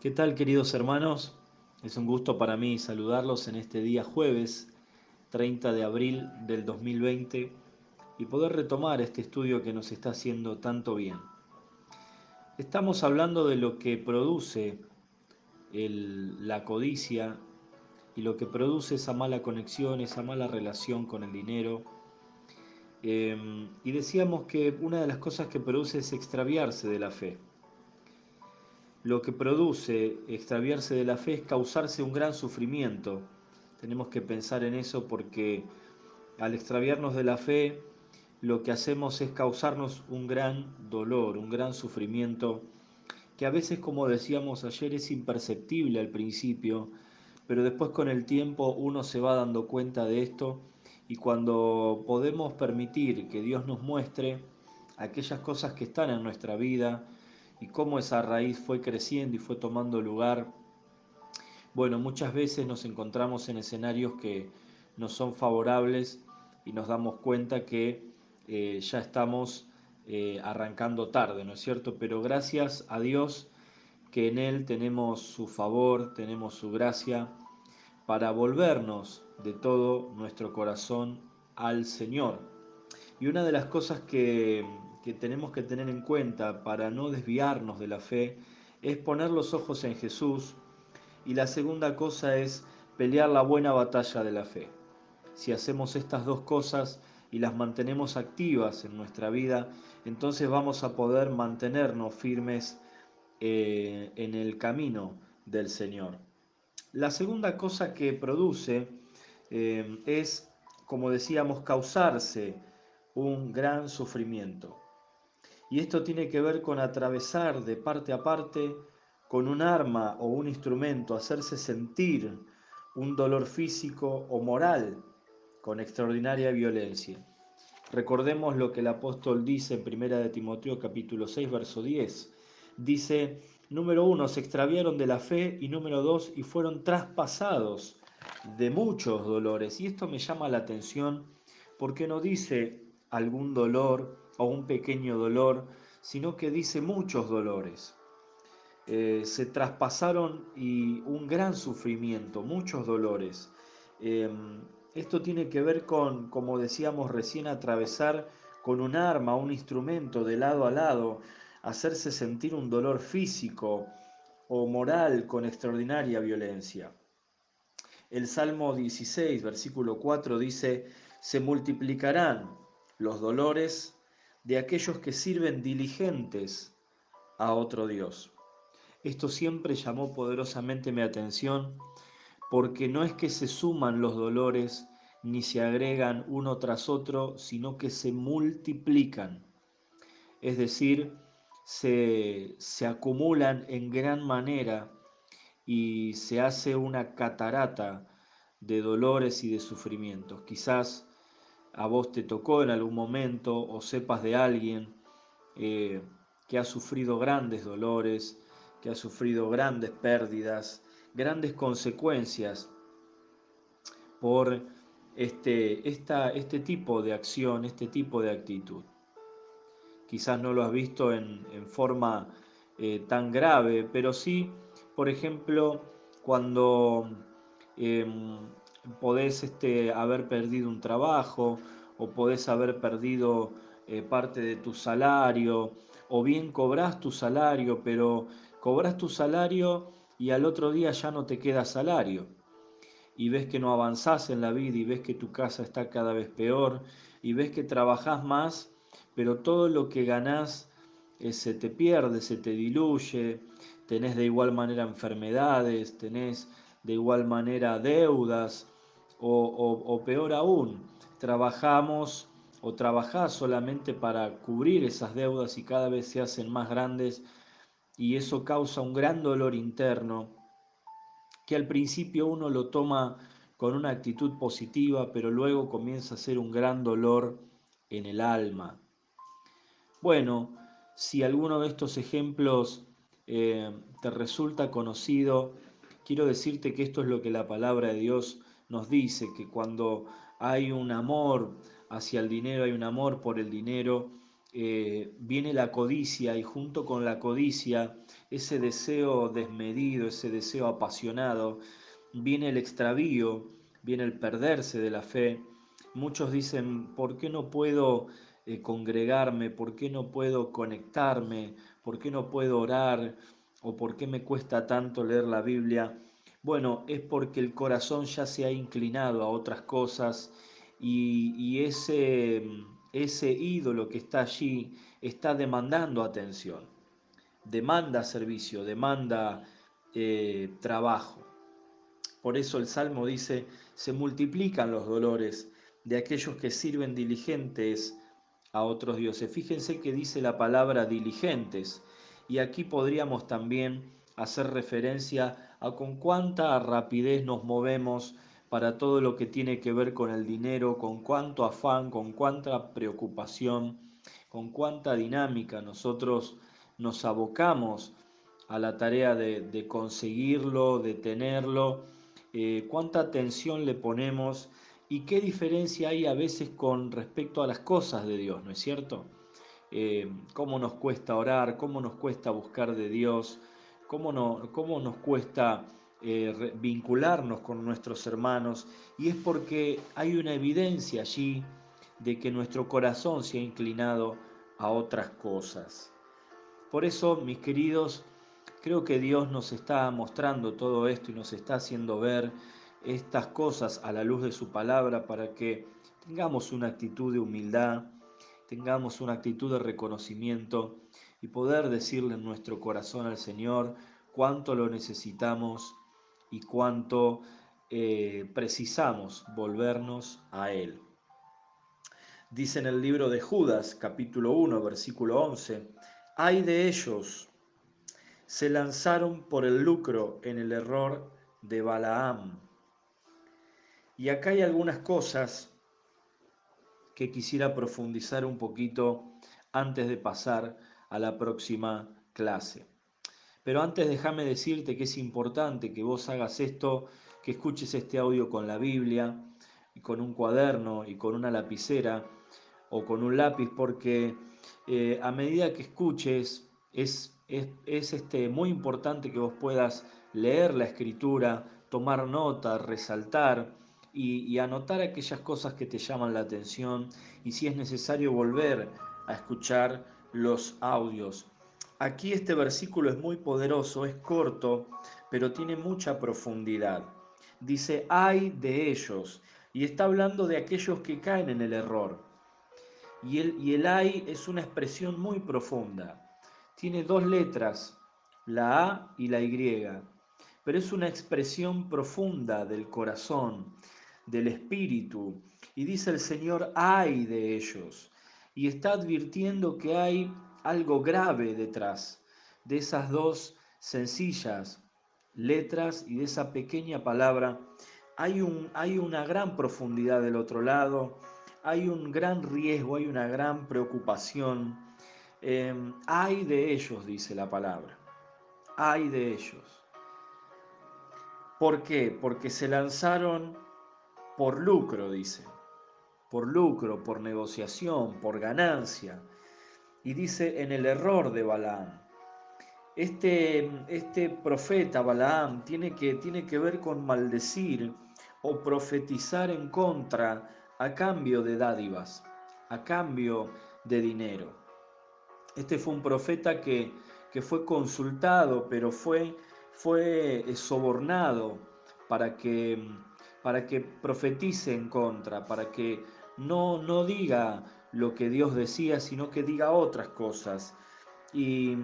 ¿Qué tal queridos hermanos? Es un gusto para mí saludarlos en este día jueves 30 de abril del 2020 y poder retomar este estudio que nos está haciendo tanto bien. Estamos hablando de lo que produce la codicia y lo que produce esa mala conexión, esa mala relación con el dinero. Em, y decíamos que una de las cosas que produce es extraviarse de la fe lo que produce extraviarse de la fe es causarse un gran sufrimiento. Tenemos que pensar en eso porque al extraviarnos de la fe, lo que hacemos es causarnos un gran dolor, un gran sufrimiento, que a veces, como decíamos ayer, es imperceptible al principio, pero después con el tiempo uno se va dando cuenta de esto y cuando podemos permitir que Dios nos muestre aquellas cosas que están en nuestra vida, y cómo esa raíz fue creciendo y fue tomando lugar. Bueno, muchas veces nos encontramos en escenarios que no son favorables y nos damos cuenta que eh, ya estamos eh, arrancando tarde, ¿no es cierto? Pero gracias a Dios que en Él tenemos su favor, tenemos su gracia para volvernos de todo nuestro corazón al Señor. Y una de las cosas que que tenemos que tener en cuenta para no desviarnos de la fe es poner los ojos en Jesús y la segunda cosa es pelear la buena batalla de la fe. Si hacemos estas dos cosas y las mantenemos activas en nuestra vida, entonces vamos a poder mantenernos firmes eh, en el camino del Señor. La segunda cosa que produce eh, es, como decíamos, causarse un gran sufrimiento. Y esto tiene que ver con atravesar de parte a parte con un arma o un instrumento, hacerse sentir un dolor físico o moral con extraordinaria violencia. Recordemos lo que el apóstol dice en 1 de Timoteo capítulo 6 verso 10. Dice, número uno, se extraviaron de la fe y número dos, y fueron traspasados de muchos dolores. Y esto me llama la atención porque no dice algún dolor o un pequeño dolor, sino que dice muchos dolores. Eh, se traspasaron y un gran sufrimiento, muchos dolores. Em, esto tiene que ver con, como decíamos recién, atravesar con un arma, un instrumento de lado a lado, hacerse sentir un dolor físico o moral con extraordinaria violencia. El Salmo 16, versículo 4 dice, se multiplicarán los dolores de aquellos que sirven diligentes a otro Dios. Esto siempre llamó poderosamente mi atención porque no es que se suman los dolores ni se agregan uno tras otro, sino que se multiplican. Es decir, se, se acumulan en gran manera y se hace una catarata de dolores y de sufrimientos. Quizás a vos te tocó en algún momento o sepas de alguien eh, que ha sufrido grandes dolores, que ha sufrido grandes pérdidas, grandes consecuencias por este, este tipo de acción, este tipo de actitud. Quizás no lo has visto en, forma eh, tan grave, pero sí, por ejemplo, cuando em, podés este, haber perdido un trabajo o podés haber perdido eh, parte de tu salario, o bien cobras tu salario, pero cobras tu salario y al otro día ya no te queda salario. Y ves que no avanzás en la vida y ves que tu casa está cada vez peor y ves que trabajás más, pero todo lo que ganás eh, se te pierde, se te diluye, tenés de igual manera enfermedades, tenés de igual manera deudas, o, peor aún, trabajamos o trabajás solamente para cubrir esas deudas y cada vez se hacen más grandes y eso causa un gran dolor interno que al principio uno lo toma con una actitud positiva, pero luego comienza a ser un gran dolor en el alma. Bueno, si alguno de estos ejemplos eh, te resulta conocido, quiero decirte que esto es lo que la palabra de Dios nos dice, que cuando hay un amor hacia el dinero, hay un amor por el dinero, eh, viene la codicia y junto con la codicia, ese deseo desmedido, ese deseo apasionado, viene el extravío, viene el perderse de la fe. Muchos dicen, ¿por qué no puedo eh, congregarme? ¿Por qué no puedo conectarme? ¿Por qué no puedo orar? ¿O por qué me cuesta tanto leer la Biblia? Bueno, es porque el corazón ya se ha inclinado a otras cosas y, ese, ídolo que está allí está demandando atención, demanda servicio, demanda eh, trabajo. Por eso el Salmo dice, se multiplican los dolores de aquellos que sirven diligentes a otros dioses. Fíjense que dice la palabra diligentes y aquí podríamos también hacer referencia a con cuánta rapidez nos movemos para todo lo que tiene que ver con el dinero, con cuánto afán, con cuánta preocupación, con cuánta dinámica nosotros nos abocamos a la tarea de, conseguirlo, de tenerlo, eh, cuánta atención le ponemos y qué diferencia hay a veces con respecto a las cosas de Dios, ¿no es cierto? Eh, cómo nos cuesta orar, cómo nos cuesta buscar de Dios, cómo, no, cómo nos cuesta eh, vincularnos con nuestros hermanos y es porque hay una evidencia allí de que nuestro corazón se ha inclinado a otras cosas. Por eso, mis queridos, creo que Dios nos está mostrando todo esto y nos está haciendo ver estas cosas a la luz de su palabra para que tengamos una actitud de humildad, tengamos una actitud de reconocimiento y poder decirle en nuestro corazón al Señor cuánto lo necesitamos y cuánto eh, precisamos volvernos a Él. Dice en el libro de Judas, capítulo 1, versículo 11, hay de ellos, se lanzaron por el lucro en el error de Balaam. Y acá hay algunas cosas que quisiera profundizar un poquito antes de pasar a la próxima clase. Pero antes déjame decirte que es importante que vos hagas esto, que escuches este audio con la Biblia, y con un cuaderno y con una lapicera o con un lápiz, porque eh, a medida que escuches es, es, este, muy importante que vos puedas leer la escritura, tomar nota, resaltar y anotar aquellas cosas que te llaman la atención y si es necesario volver a escuchar los audios. Aquí este versículo es muy poderoso, es corto, pero tiene mucha profundidad. Dice, hay de ellos, y está hablando de aquellos que caen en el error. Y el, y el hay es una expresión muy profunda. Tiene dos letras, la A y la Y, pero es una expresión profunda del corazón, del espíritu. Y dice el Señor, hay de ellos. Y está advirtiendo que hay algo grave detrás de esas dos sencillas letras y de esa pequeña palabra. Hay, un, hay una gran profundidad del otro lado, hay un gran riesgo, hay una gran preocupación. Em, hay de ellos, dice la palabra, hay de ellos. ¿Por qué? Porque se lanzaron por lucro, dice, por lucro, por negociación, por ganancia y dice en el error de Balaam. Este, este profeta Balaam tiene que, tiene que ver con maldecir o profetizar en contra a cambio de dádivas, a cambio de dinero. Este fue un profeta que, que fue consultado, pero fue, fue sobornado para que, para que profetice en contra, para que no, no diga lo que Dios decía, sino que diga otras cosas. Y,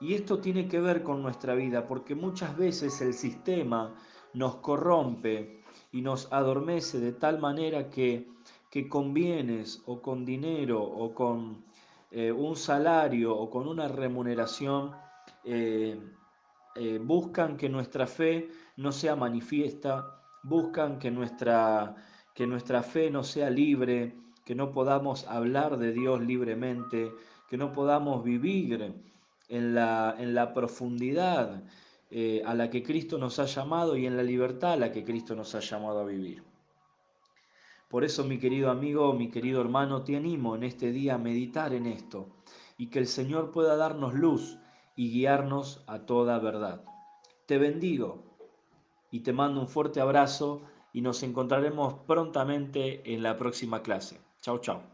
esto tiene que ver con nuestra vida, porque muchas veces el sistema nos corrompe y nos adormece de tal manera que, que con bienes o con dinero o con eh, un salario o con una remuneración eh, eh, buscan que nuestra fe no sea manifiesta, buscan que nuestra, que nuestra fe no sea libre, que no podamos hablar de Dios libremente, que no podamos vivir en la, en la profundidad eh, a la que Cristo nos ha llamado y en la libertad a la que Cristo nos ha llamado a vivir. Por eso, mi querido amigo, mi querido hermano, te animo en este día a meditar en esto y que el Señor pueda darnos luz y guiarnos a toda verdad. Te bendigo y te mando un fuerte abrazo y nos encontraremos prontamente en la próxima clase. Chao, chao.